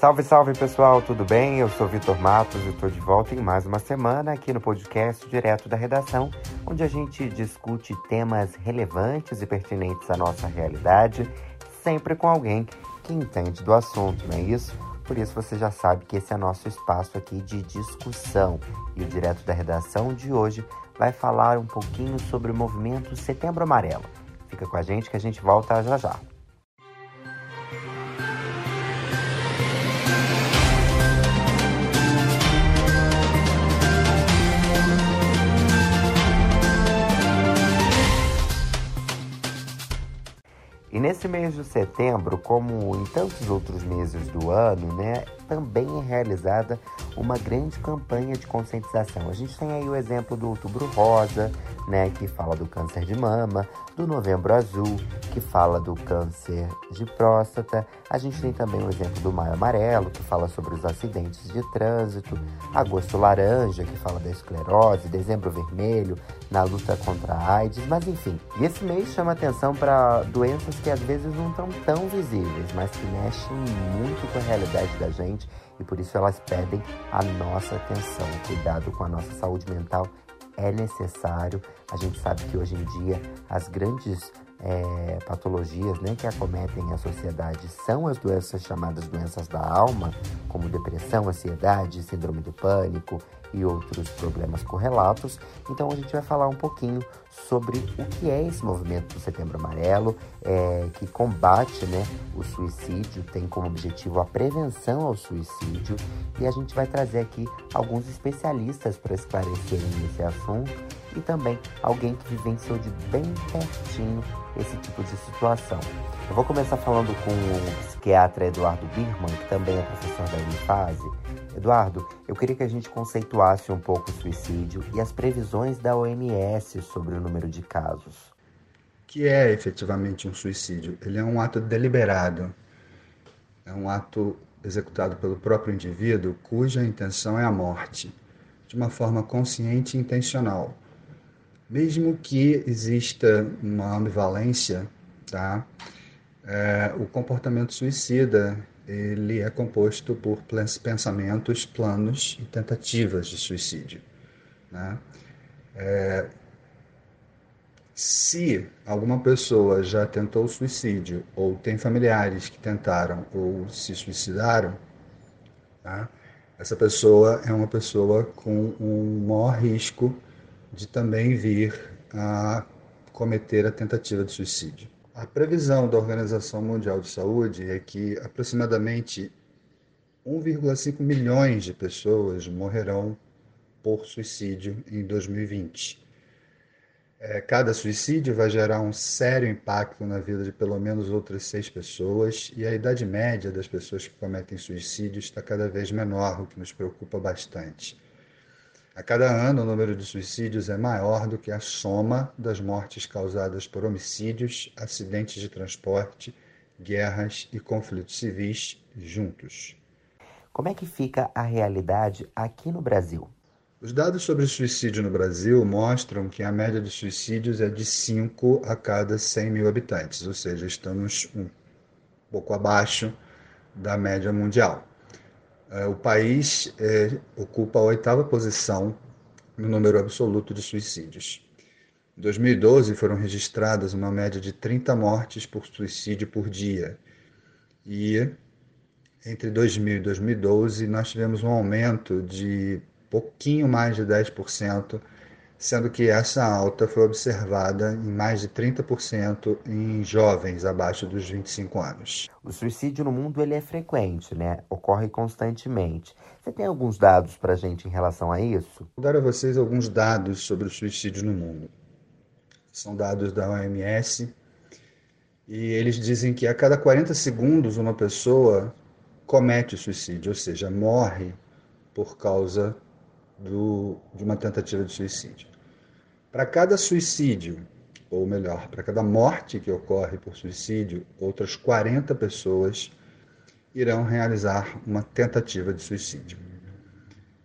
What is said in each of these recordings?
Salve, salve pessoal, tudo bem? Eu sou Vitor Matos e estou de volta em mais uma semana aqui no podcast Direto da Redação, onde a gente discute temas relevantes e pertinentes à nossa realidade, sempre com alguém que entende do assunto, não é isso? Por isso você já sabe que esse é nosso espaço aqui de discussão. E o Direto da Redação de hoje vai falar um pouquinho sobre o movimento Setembro Amarelo. Fica com a gente que a gente volta já já. Nesse mês de setembro, como em tantos outros meses do ano, né, também é realizada uma grande campanha de conscientização. A gente tem aí o exemplo do Outubro Rosa, né, que fala do câncer de mama, do Novembro Azul, que fala do câncer de próstata. A gente tem também o exemplo do Maio Amarelo, que fala sobre os acidentes de trânsito, Agosto Laranja, que fala da esclerose, Dezembro Vermelho, na luta contra a AIDS, mas enfim. E esse mês chama atenção para doenças que às vezes não estão tão visíveis, mas que mexem muito com a realidade da gente e por isso elas pedem a nossa atenção. Cuidado com a nossa saúde mental é necessário. A gente sabe que hoje em dia as grandes é, patologias né, que acometem a sociedade são as doenças chamadas doenças da alma, como depressão, ansiedade, síndrome do pânico e outros problemas correlatos. Então a gente vai falar um pouquinho sobre o que é esse movimento do Setembro Amarelo, é, que combate né, o suicídio, tem como objetivo a prevenção ao suicídio, e a gente vai trazer aqui alguns especialistas para esclarecerem esse assunto e também alguém que vivenciou de bem pertinho esse tipo de situação. Eu vou começar falando com o psiquiatra Eduardo Birman, que também é professor da Unifase. Eduardo, eu queria que a gente conceituasse um pouco o suicídio e as previsões da OMS sobre o número de casos. Que é efetivamente um suicídio? Ele é um ato deliberado, é um ato executado pelo próprio indivíduo cuja intenção é a morte, de uma forma consciente e intencional. Mesmo que exista uma ambivalência, tá? É, o comportamento suicida ele é composto por pensamentos, planos e tentativas de suicídio. Né? É, se alguma pessoa já tentou suicídio ou tem familiares que tentaram ou se suicidaram, tá? essa pessoa é uma pessoa com um maior risco de também vir a cometer a tentativa de suicídio. A previsão da Organização Mundial de Saúde é que aproximadamente 1,5 milhões de pessoas morrerão por suicídio em 2020. É, cada suicídio vai gerar um sério impacto na vida de pelo menos outras seis pessoas, e a idade média das pessoas que cometem suicídio está cada vez menor, o que nos preocupa bastante. A cada ano, o número de suicídios é maior do que a soma das mortes causadas por homicídios, acidentes de transporte, guerras e conflitos civis juntos. Como é que fica a realidade aqui no Brasil? Os dados sobre suicídio no Brasil mostram que a média de suicídios é de 5 a cada 100 mil habitantes, ou seja, estamos um pouco abaixo da média mundial. É, o país é, ocupa a oitava posição no número absoluto de suicídios. Em 2012, foram registradas uma média de 30 mortes por suicídio por dia. E entre 2000 e 2012, nós tivemos um aumento de pouquinho mais de 10% sendo que essa alta foi observada em mais de 30% em jovens abaixo dos 25 anos. O suicídio no mundo ele é frequente, né? Ocorre constantemente. Você tem alguns dados para a gente em relação a isso? Vou dar a vocês alguns dados sobre o suicídio no mundo. São dados da OMS e eles dizem que a cada 40 segundos uma pessoa comete o suicídio, ou seja, morre por causa do, de uma tentativa de suicídio. Para cada suicídio, ou melhor, para cada morte que ocorre por suicídio, outras 40 pessoas irão realizar uma tentativa de suicídio.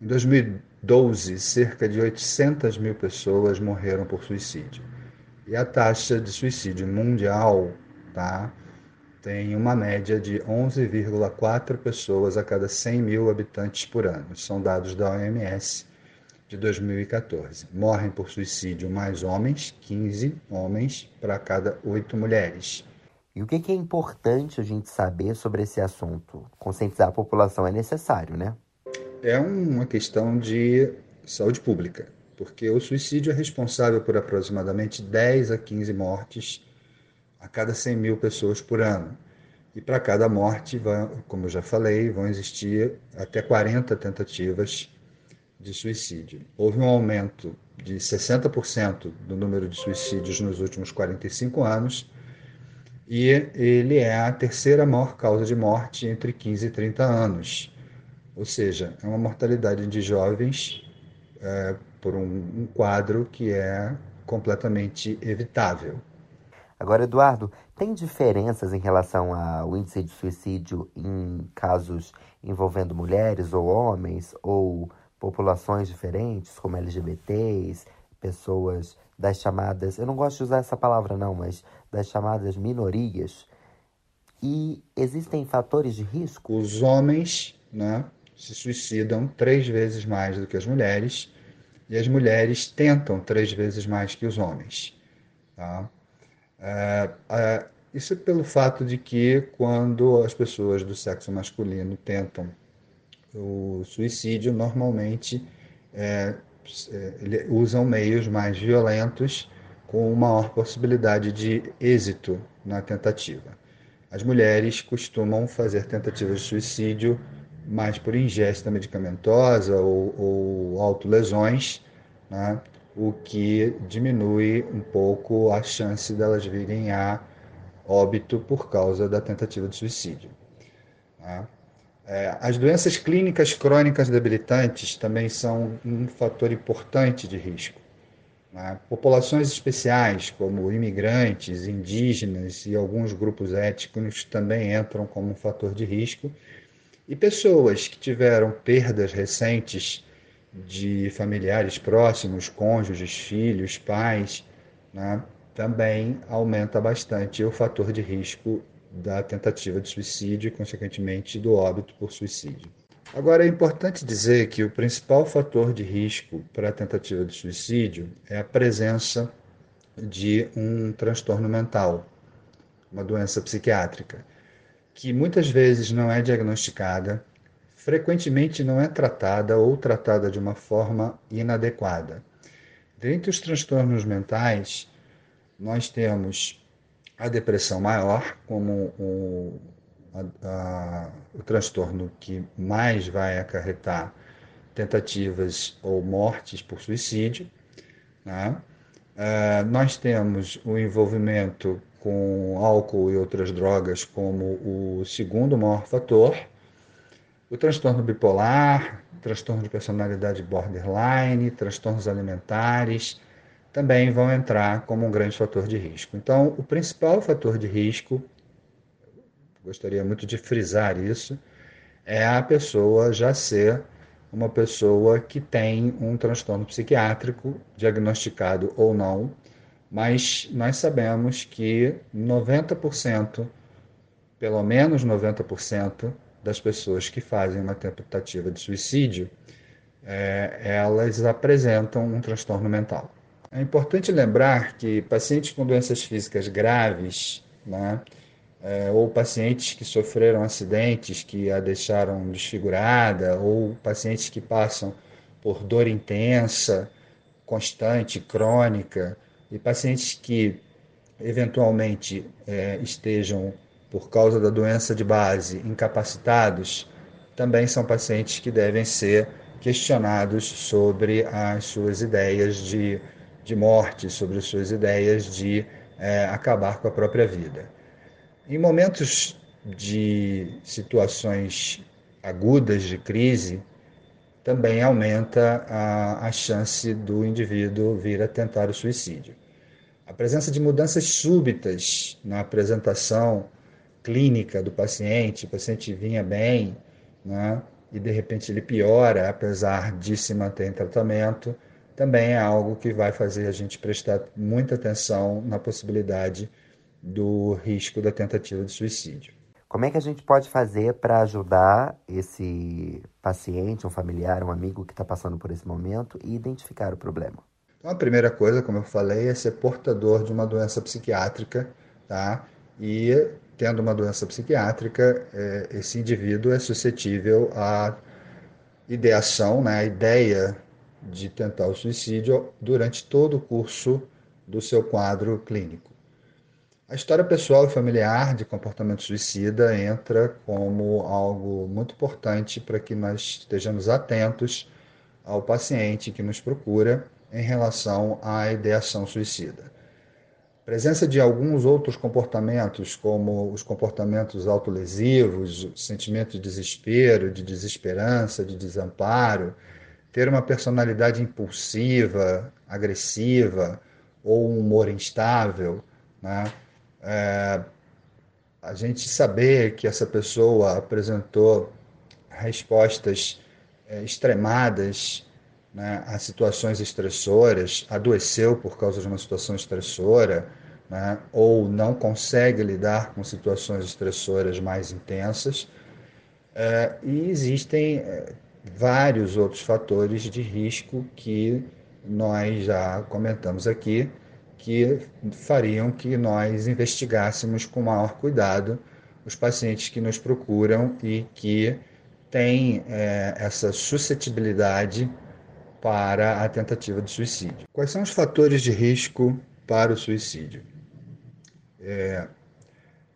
Em 2012, cerca de 800 mil pessoas morreram por suicídio. E a taxa de suicídio mundial tá, tem uma média de 11,4 pessoas a cada 100 mil habitantes por ano. São dados da OMS de 2014. Morrem por suicídio mais homens, 15 homens para cada 8 mulheres. E o que é importante a gente saber sobre esse assunto? Conscientizar a população é necessário, né? É uma questão de saúde pública, porque o suicídio é responsável por aproximadamente 10 a 15 mortes a cada 100 mil pessoas por ano. E para cada morte, como eu já falei, vão existir até 40 tentativas de suicídio. Houve um aumento de 60% do número de suicídios nos últimos 45 anos e ele é a terceira maior causa de morte entre 15 e 30 anos. Ou seja, é uma mortalidade de jovens é, por um, um quadro que é completamente evitável. Agora, Eduardo, tem diferenças em relação ao índice de suicídio em casos envolvendo mulheres ou homens, ou populações diferentes, como LGBTs, pessoas das chamadas, eu não gosto de usar essa palavra não, mas das chamadas minorias. E existem fatores de risco? Os homens né, se suicidam três vezes mais do que as mulheres, e as mulheres tentam três vezes mais que os homens. Tá? É, é, isso pelo fato de que quando as pessoas do sexo masculino tentam o suicídio, normalmente é, é usam meios mais violentos com maior possibilidade de êxito na tentativa. As mulheres costumam fazer tentativas de suicídio mais por ingesta medicamentosa ou, ou autolesões, né? o que diminui um pouco a chance delas virem a óbito por causa da tentativa de suicídio. Né? É, as doenças clínicas crônicas debilitantes também são um fator importante de risco. Né? Populações especiais, como imigrantes, indígenas e alguns grupos étnicos, também entram como um fator de risco. E pessoas que tiveram perdas recentes de familiares próximos, cônjuges, filhos, pais, né, também aumenta bastante o fator de risco da tentativa de suicídio e, consequentemente, do óbito por suicídio. Agora, é importante dizer que o principal fator de risco para a tentativa de suicídio é a presença de um transtorno mental, uma doença psiquiátrica, que muitas vezes não é diagnosticada frequentemente não é tratada ou tratada de uma forma inadequada. Dentre os transtornos mentais, nós temos a depressão maior como o, a, a, o transtorno que mais vai acarretar tentativas ou mortes por suicídio. Né? Uh, nós temos o envolvimento com álcool e outras drogas como o segundo maior fator o transtorno bipolar, transtorno de personalidade borderline, transtornos alimentares também vão entrar como um grande fator de risco. Então, o principal fator de risco, gostaria muito de frisar isso, é a pessoa já ser uma pessoa que tem um transtorno psiquiátrico, diagnosticado ou não, mas nós sabemos que 90%, pelo menos 90%, das pessoas que fazem uma tentativa de suicídio, é, elas apresentam um transtorno mental. É importante lembrar que pacientes com doenças físicas graves, né, é, ou pacientes que sofreram acidentes que a deixaram desfigurada, ou pacientes que passam por dor intensa, constante, crônica, e pacientes que eventualmente é, estejam por causa da doença de base incapacitados, também são pacientes que devem ser questionados sobre as suas ideias de, de morte, sobre as suas ideias de é, acabar com a própria vida. Em momentos de situações agudas de crise, também aumenta a, a chance do indivíduo vir a tentar o suicídio. A presença de mudanças súbitas na apresentação clínica do paciente, o paciente vinha bem, né? e de repente ele piora, apesar de se manter em tratamento, também é algo que vai fazer a gente prestar muita atenção na possibilidade do risco da tentativa de suicídio. Como é que a gente pode fazer para ajudar esse paciente, um familiar, um amigo que está passando por esse momento e identificar o problema? Então, a primeira coisa, como eu falei, é ser portador de uma doença psiquiátrica, tá? E tendo uma doença psiquiátrica, é, esse indivíduo é suscetível à ideação, né, a ideia de tentar o suicídio durante todo o curso do seu quadro clínico. A história pessoal e familiar de comportamento suicida entra como algo muito importante para que nós estejamos atentos ao paciente que nos procura em relação à ideação suicida. A presença de alguns outros comportamentos, como os comportamentos autolesivos, sentimento de desespero, de desesperança, de desamparo, ter uma personalidade impulsiva, agressiva ou um humor instável, né? é, a gente saber que essa pessoa apresentou respostas é, extremadas né, a situações estressoras, adoeceu por causa de uma situação estressora, né, ou não consegue lidar com situações estressoras mais intensas. É, e existem é, vários outros fatores de risco que nós já comentamos aqui, que fariam que nós investigássemos com maior cuidado os pacientes que nos procuram e que têm é, essa suscetibilidade para a tentativa de suicídio. Quais são os fatores de risco para o suicídio? É,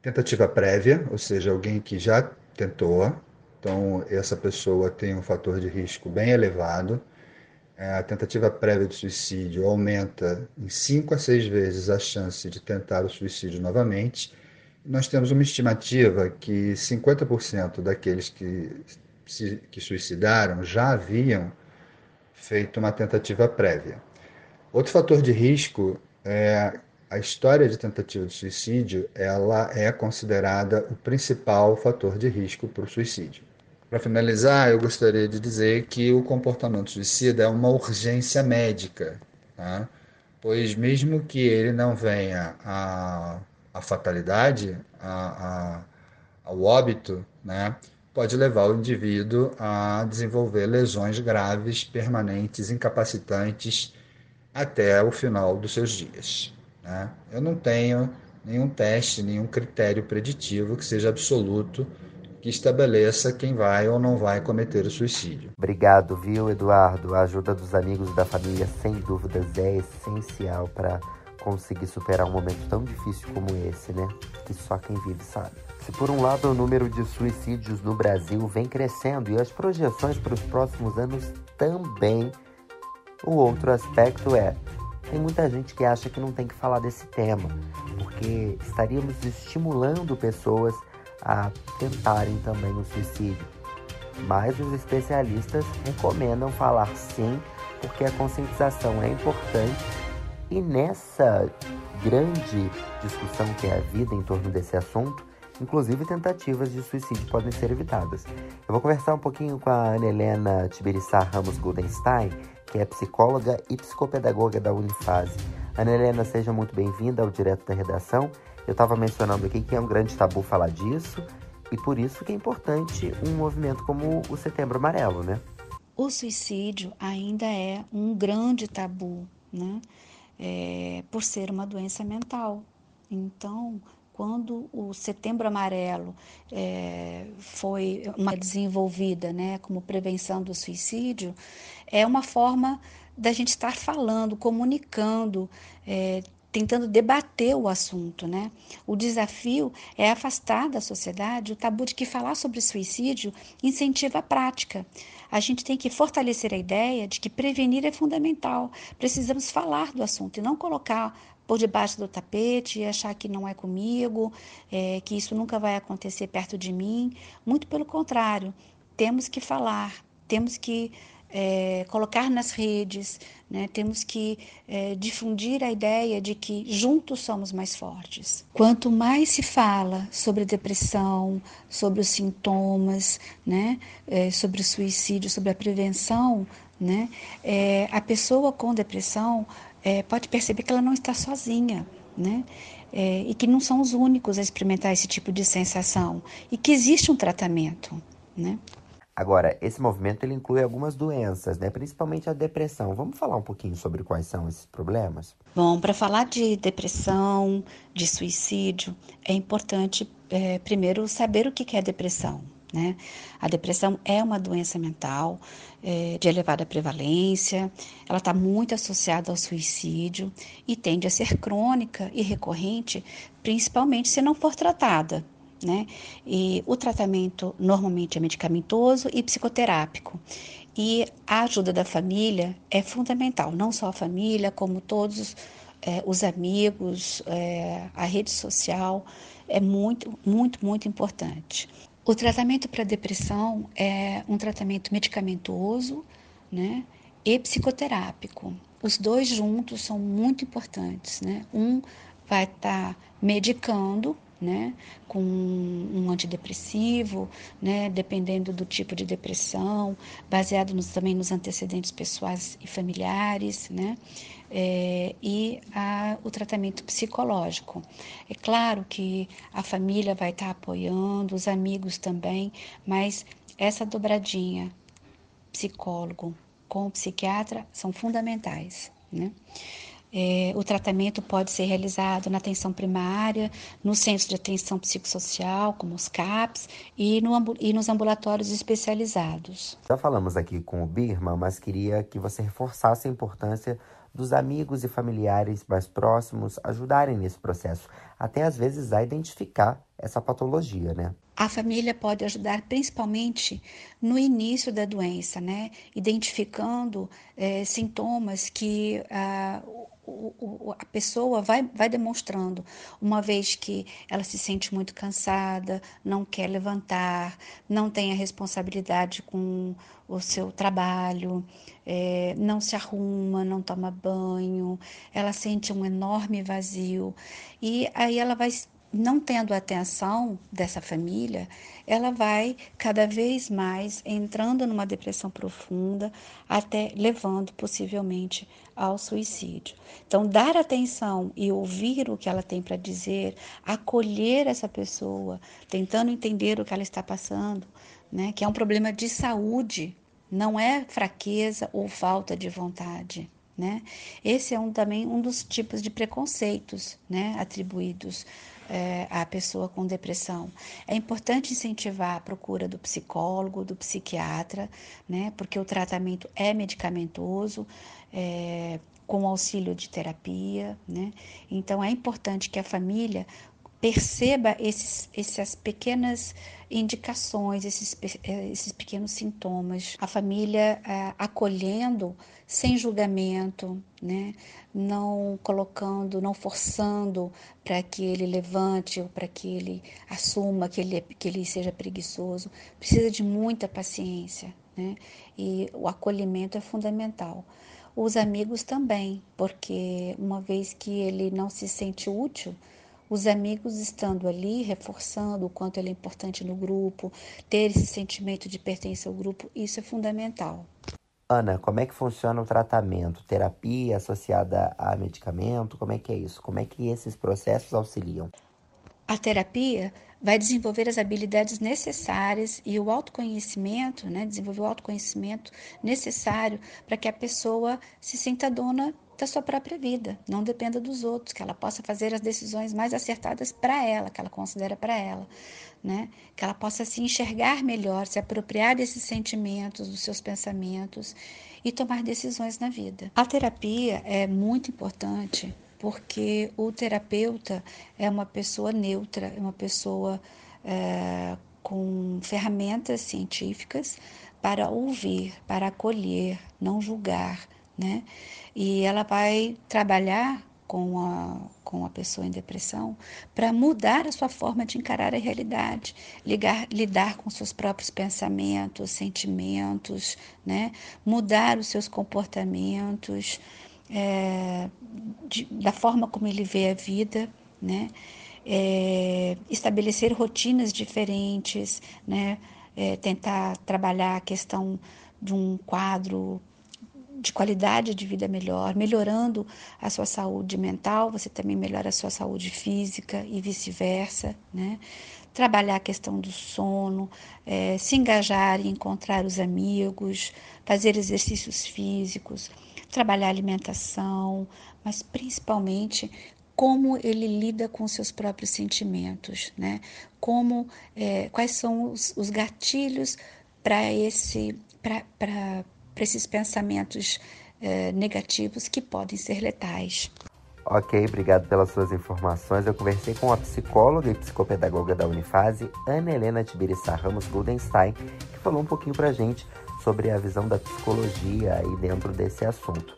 tentativa prévia, ou seja, alguém que já tentou, então essa pessoa tem um fator de risco bem elevado. É, a tentativa prévia de suicídio aumenta em 5 a 6 vezes a chance de tentar o suicídio novamente. Nós temos uma estimativa que 50% daqueles que, se, que suicidaram já haviam feito uma tentativa prévia. Outro fator de risco é a história de tentativa de suicídio, ela é considerada o principal fator de risco para o suicídio. Para finalizar, eu gostaria de dizer que o comportamento suicida é uma urgência médica, tá? pois mesmo que ele não venha à, à fatalidade, a, a, ao óbito, né, pode levar o indivíduo a desenvolver lesões graves, permanentes, incapacitantes até o final dos seus dias. Né? Eu não tenho nenhum teste, nenhum critério preditivo que seja absoluto que estabeleça quem vai ou não vai cometer o suicídio. Obrigado, viu, Eduardo? A ajuda dos amigos e da família, sem dúvidas, é essencial para conseguir superar um momento tão difícil como esse, né? Que só quem vive sabe. Se por um lado o número de suicídios no Brasil vem crescendo e as projeções para os próximos anos também, o outro aspecto é tem muita gente que acha que não tem que falar desse tema, porque estaríamos estimulando pessoas a tentarem também o suicídio. Mas os especialistas recomendam falar sim, porque a conscientização é importante e nessa grande discussão que é a vida em torno desse assunto, inclusive tentativas de suicídio podem ser evitadas. Eu vou conversar um pouquinho com a Ana Helena Tibiriçá Ramos Goldenstein, que é psicóloga e psicopedagoga da Unifase. Ana Helena, seja muito bem-vinda ao Direto da Redação eu estava mencionando aqui que é um grande tabu falar disso e por isso que é importante um movimento como o Setembro Amarelo, né? O suicídio ainda é um grande tabu, né? É, por ser uma doença mental. Então, quando o Setembro Amarelo é, foi uma desenvolvida, né, como prevenção do suicídio, é uma forma da gente estar falando, comunicando, é, tentando debater o assunto, né? O desafio é afastar da sociedade o tabu de que falar sobre suicídio incentiva a prática. A gente tem que fortalecer a ideia de que prevenir é fundamental. Precisamos falar do assunto e não colocar por debaixo do tapete e achar que não é comigo, é, que isso nunca vai acontecer perto de mim. Muito pelo contrário, temos que falar, temos que é, colocar nas redes, né? temos que é, difundir a ideia de que juntos somos mais fortes. Quanto mais se fala sobre depressão, sobre os sintomas, né? É, sobre o suicídio, sobre a prevenção, né? É, a pessoa com depressão é, pode perceber que ela não está sozinha. né? É, e que não são os únicos a experimentar esse tipo de sensação e que existe um tratamento, né? Agora, esse movimento ele inclui algumas doenças, né? principalmente a depressão. Vamos falar um pouquinho sobre quais são esses problemas? Bom, para falar de depressão, de suicídio, é importante é, primeiro saber o que é depressão. Né? A depressão é uma doença mental é, de elevada prevalência, ela está muito associada ao suicídio e tende a ser crônica e recorrente, principalmente se não for tratada. Né? E o tratamento normalmente é medicamentoso e psicoterápico. E a ajuda da família é fundamental, não só a família, como todos é, os amigos, é, a rede social, é muito, muito, muito importante. O tratamento para depressão é um tratamento medicamentoso né, e psicoterápico. Os dois juntos são muito importantes. Né? Um vai estar tá medicando né, com um antidepressivo, né, dependendo do tipo de depressão, baseado nos, também nos antecedentes pessoais e familiares, né, é, e a, o tratamento psicológico. É claro que a família vai estar apoiando, os amigos também, mas essa dobradinha psicólogo com psiquiatra são fundamentais, né? É, o tratamento pode ser realizado na atenção primária, no centro de atenção psicossocial, como os CAPs, e, no, e nos ambulatórios especializados. Já falamos aqui com o Birma, mas queria que você reforçasse a importância dos amigos e familiares mais próximos ajudarem nesse processo, até às vezes a identificar essa patologia, né? A família pode ajudar principalmente no início da doença, né? Identificando é, sintomas que o, a pessoa vai, vai demonstrando, uma vez que ela se sente muito cansada, não quer levantar, não tem a responsabilidade com o seu trabalho, é, não se arruma, não toma banho, ela sente um enorme vazio e aí ela vai não tendo atenção dessa família, ela vai cada vez mais entrando numa depressão profunda, até levando possivelmente ao suicídio. Então, dar atenção e ouvir o que ela tem para dizer, acolher essa pessoa, tentando entender o que ela está passando, né, que é um problema de saúde, não é fraqueza ou falta de vontade. Né? Esse é um, também um dos tipos de preconceitos né, atribuídos é, a pessoa com depressão. É importante incentivar a procura do psicólogo, do psiquiatra, né? Porque o tratamento é medicamentoso. É, com auxílio de terapia, né? Então é importante que a família perceba esses, essas pequenas indicações, esses, eh, esses pequenos sintomas. A família é, acolhendo sem julgamento, né? não colocando, não forçando para que ele levante ou para que ele assuma que ele, que ele seja preguiçoso. Precisa de muita paciência né? e o acolhimento é fundamental. Os amigos também, porque uma vez que ele não se sente útil, os amigos estando ali, reforçando o quanto ele é importante no grupo, ter esse sentimento de pertença ao grupo, isso é fundamental. Ana, como é que funciona o tratamento? Terapia associada a medicamento? Como é que é isso? Como é que esses processos auxiliam? A terapia vai desenvolver as habilidades necessárias e o autoconhecimento, né, desenvolver o autoconhecimento necessário para que a pessoa se sinta dona da sua própria vida, não dependa dos outros, que ela possa fazer as decisões mais acertadas para ela, que ela considera para ela, né? Que ela possa se enxergar melhor, se apropriar desses sentimentos, dos seus pensamentos e tomar decisões na vida. A terapia é muito importante porque o terapeuta é uma pessoa neutra, é uma pessoa é, com ferramentas científicas para ouvir, para acolher, não julgar, né? E ela vai trabalhar com a, com a pessoa em depressão para mudar a sua forma de encarar a realidade, ligar, lidar com seus próprios pensamentos, sentimentos, né? mudar os seus comportamentos, é, de, da forma como ele vê a vida, né? É, estabelecer rotinas diferentes, né? É, tentar trabalhar a questão de um quadro de qualidade de vida melhor, melhorando a sua saúde mental, você também melhora a sua saúde física e vice-versa, né? Trabalhar a questão do sono, é, se engajar em encontrar os amigos, fazer exercícios físicos, trabalhar alimentação, mas principalmente como ele lida com seus próprios sentimentos, né? Como, é, quais são os, os gatilhos para esse, para esses pensamentos é, negativos que podem ser letais. Ok, obrigado pelas suas informações. Eu conversei com a psicóloga e psicopedagoga da Unifase, Ana Helena Tibiriçá Ramos Goldenstein, que falou um pouquinho para a gente sobre a visão da psicologia aí dentro desse assunto.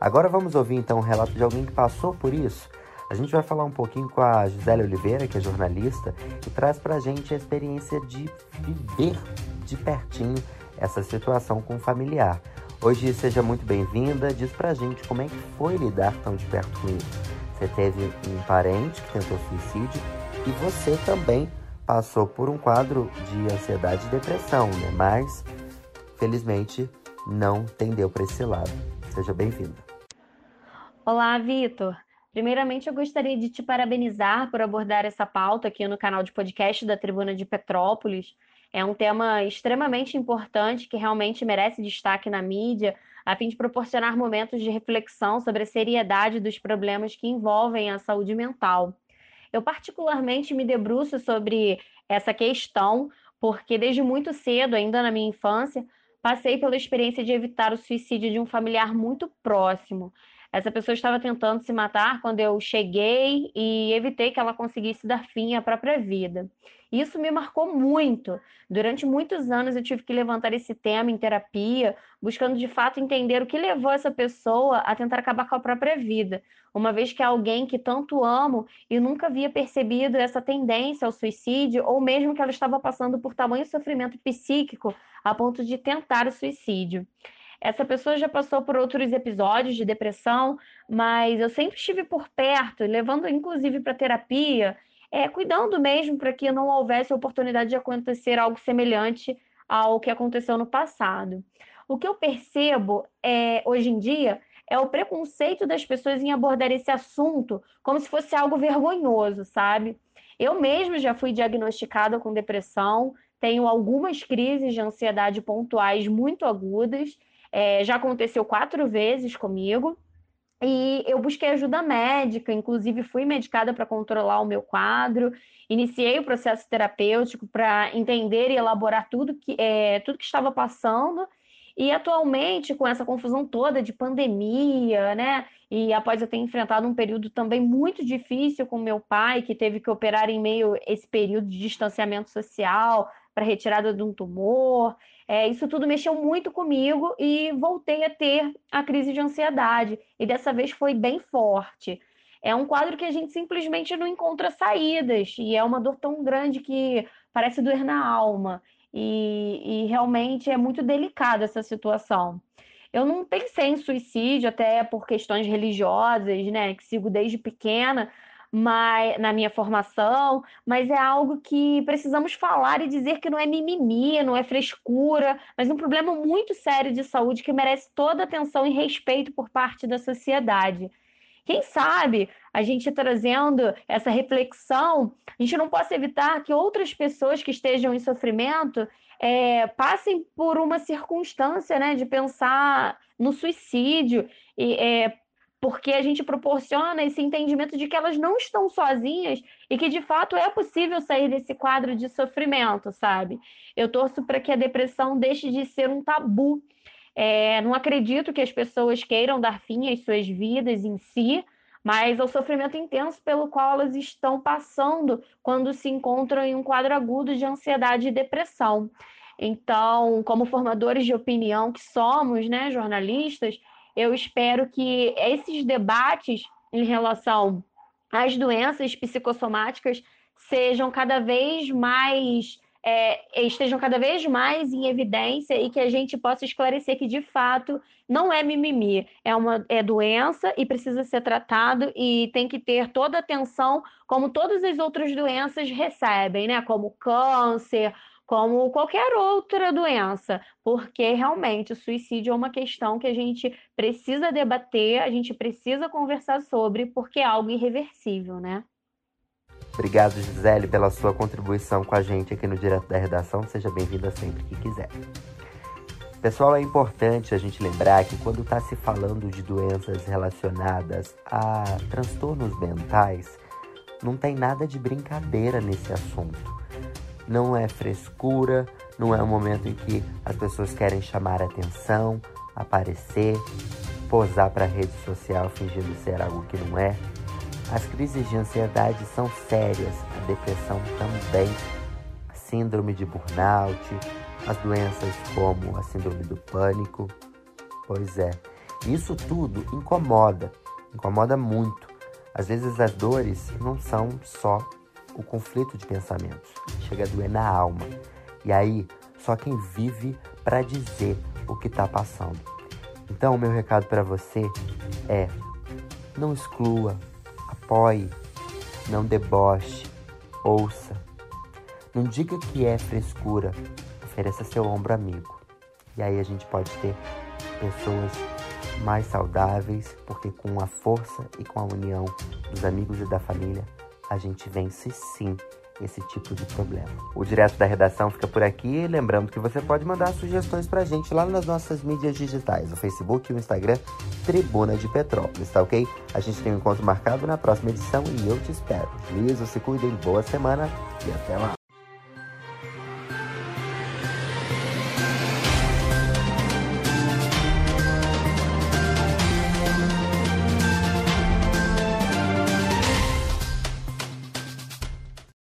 Agora vamos ouvir então um relato de alguém que passou por isso. A gente vai falar um pouquinho com a Gisele Oliveira, que é jornalista, e traz para a gente a experiência de viver de pertinho essa situação com o familiar. Hoje seja muito bem-vinda, diz pra gente como é que foi lidar tão de perto com isso. Você teve um parente que tentou suicídio e você também passou por um quadro de ansiedade e depressão, né? Mas, felizmente, não tendeu para esse lado. Seja bem-vinda. Olá, Vitor. Primeiramente, eu gostaria de te parabenizar por abordar essa pauta aqui no canal de podcast da Tribuna de Petrópolis. É um tema extremamente importante que realmente merece destaque na mídia, a fim de proporcionar momentos de reflexão sobre a seriedade dos problemas que envolvem a saúde mental. Eu, particularmente, me debruço sobre essa questão, porque desde muito cedo, ainda na minha infância, passei pela experiência de evitar o suicídio de um familiar muito próximo. Essa pessoa estava tentando se matar quando eu cheguei e evitei que ela conseguisse dar fim à própria vida. Isso me marcou muito. Durante muitos anos eu tive que levantar esse tema em terapia, buscando de fato entender o que levou essa pessoa a tentar acabar com a própria vida, uma vez que é alguém que tanto amo e nunca havia percebido essa tendência ao suicídio, ou mesmo que ela estava passando por tamanho sofrimento psíquico a ponto de tentar o suicídio. Essa pessoa já passou por outros episódios de depressão, mas eu sempre estive por perto, levando inclusive para terapia, é, cuidando mesmo para que não houvesse oportunidade de acontecer algo semelhante ao que aconteceu no passado. O que eu percebo é, hoje em dia é o preconceito das pessoas em abordar esse assunto como se fosse algo vergonhoso, sabe? Eu mesmo já fui diagnosticada com depressão, tenho algumas crises de ansiedade pontuais muito agudas é, já aconteceu quatro vezes comigo. E eu busquei ajuda médica, inclusive fui medicada para controlar o meu quadro, iniciei o processo terapêutico para entender e elaborar tudo que, é, tudo que estava passando. E atualmente, com essa confusão toda de pandemia, né? E após eu ter enfrentado um período também muito difícil com meu pai, que teve que operar em meio a esse período de distanciamento social para retirada de um tumor, é, isso tudo mexeu muito comigo e voltei a ter a crise de ansiedade. E dessa vez foi bem forte. É um quadro que a gente simplesmente não encontra saídas, e é uma dor tão grande que parece doer na alma. E, e realmente é muito delicada essa situação. Eu não pensei em suicídio, até por questões religiosas, né, que sigo desde pequena, mas, na minha formação, mas é algo que precisamos falar e dizer que não é mimimi, não é frescura, mas um problema muito sério de saúde que merece toda atenção e respeito por parte da sociedade. Quem sabe a gente trazendo essa reflexão, a gente não possa evitar que outras pessoas que estejam em sofrimento é, passem por uma circunstância né, de pensar no suicídio, e, é, porque a gente proporciona esse entendimento de que elas não estão sozinhas e que de fato é possível sair desse quadro de sofrimento, sabe? Eu torço para que a depressão deixe de ser um tabu. É, não acredito que as pessoas queiram dar fim às suas vidas em si, mas ao sofrimento intenso pelo qual elas estão passando quando se encontram em um quadro agudo de ansiedade e depressão. Então, como formadores de opinião que somos, né, jornalistas, eu espero que esses debates em relação às doenças psicossomáticas sejam cada vez mais é, estejam cada vez mais em evidência e que a gente possa esclarecer que de fato não é mimimi, é uma é doença e precisa ser tratado e tem que ter toda a atenção como todas as outras doenças recebem, né? Como câncer, como qualquer outra doença, porque realmente o suicídio é uma questão que a gente precisa debater, a gente precisa conversar sobre, porque é algo irreversível, né? Obrigado, Gisele, pela sua contribuição com a gente aqui no Direto da Redação. Seja bem-vinda sempre que quiser. Pessoal, é importante a gente lembrar que quando está se falando de doenças relacionadas a transtornos mentais, não tem nada de brincadeira nesse assunto. Não é frescura, não é um momento em que as pessoas querem chamar atenção, aparecer, posar para a rede social fingindo ser algo que não é. As crises de ansiedade são sérias, a depressão também, a síndrome de burnout, as doenças como a síndrome do pânico. Pois é, isso tudo incomoda, incomoda muito. Às vezes as dores não são só o conflito de pensamentos, chega a doer na alma. E aí, só quem vive para dizer o que está passando. Então, meu recado para você é: não exclua, apoie, não deboche, ouça. Não diga que é frescura, ofereça seu ombro amigo. E aí a gente pode ter pessoas mais saudáveis, porque com a força e com a união dos amigos e da família, a gente vence sim esse tipo de problema. O Direto da Redação fica por aqui, lembrando que você pode mandar sugestões pra gente lá nas nossas mídias digitais, o Facebook e o Instagram, Tribuna de Petrópolis, tá ok? A gente tem um encontro marcado na próxima edição e eu te espero. Liso, se cuidem, boa semana e até lá!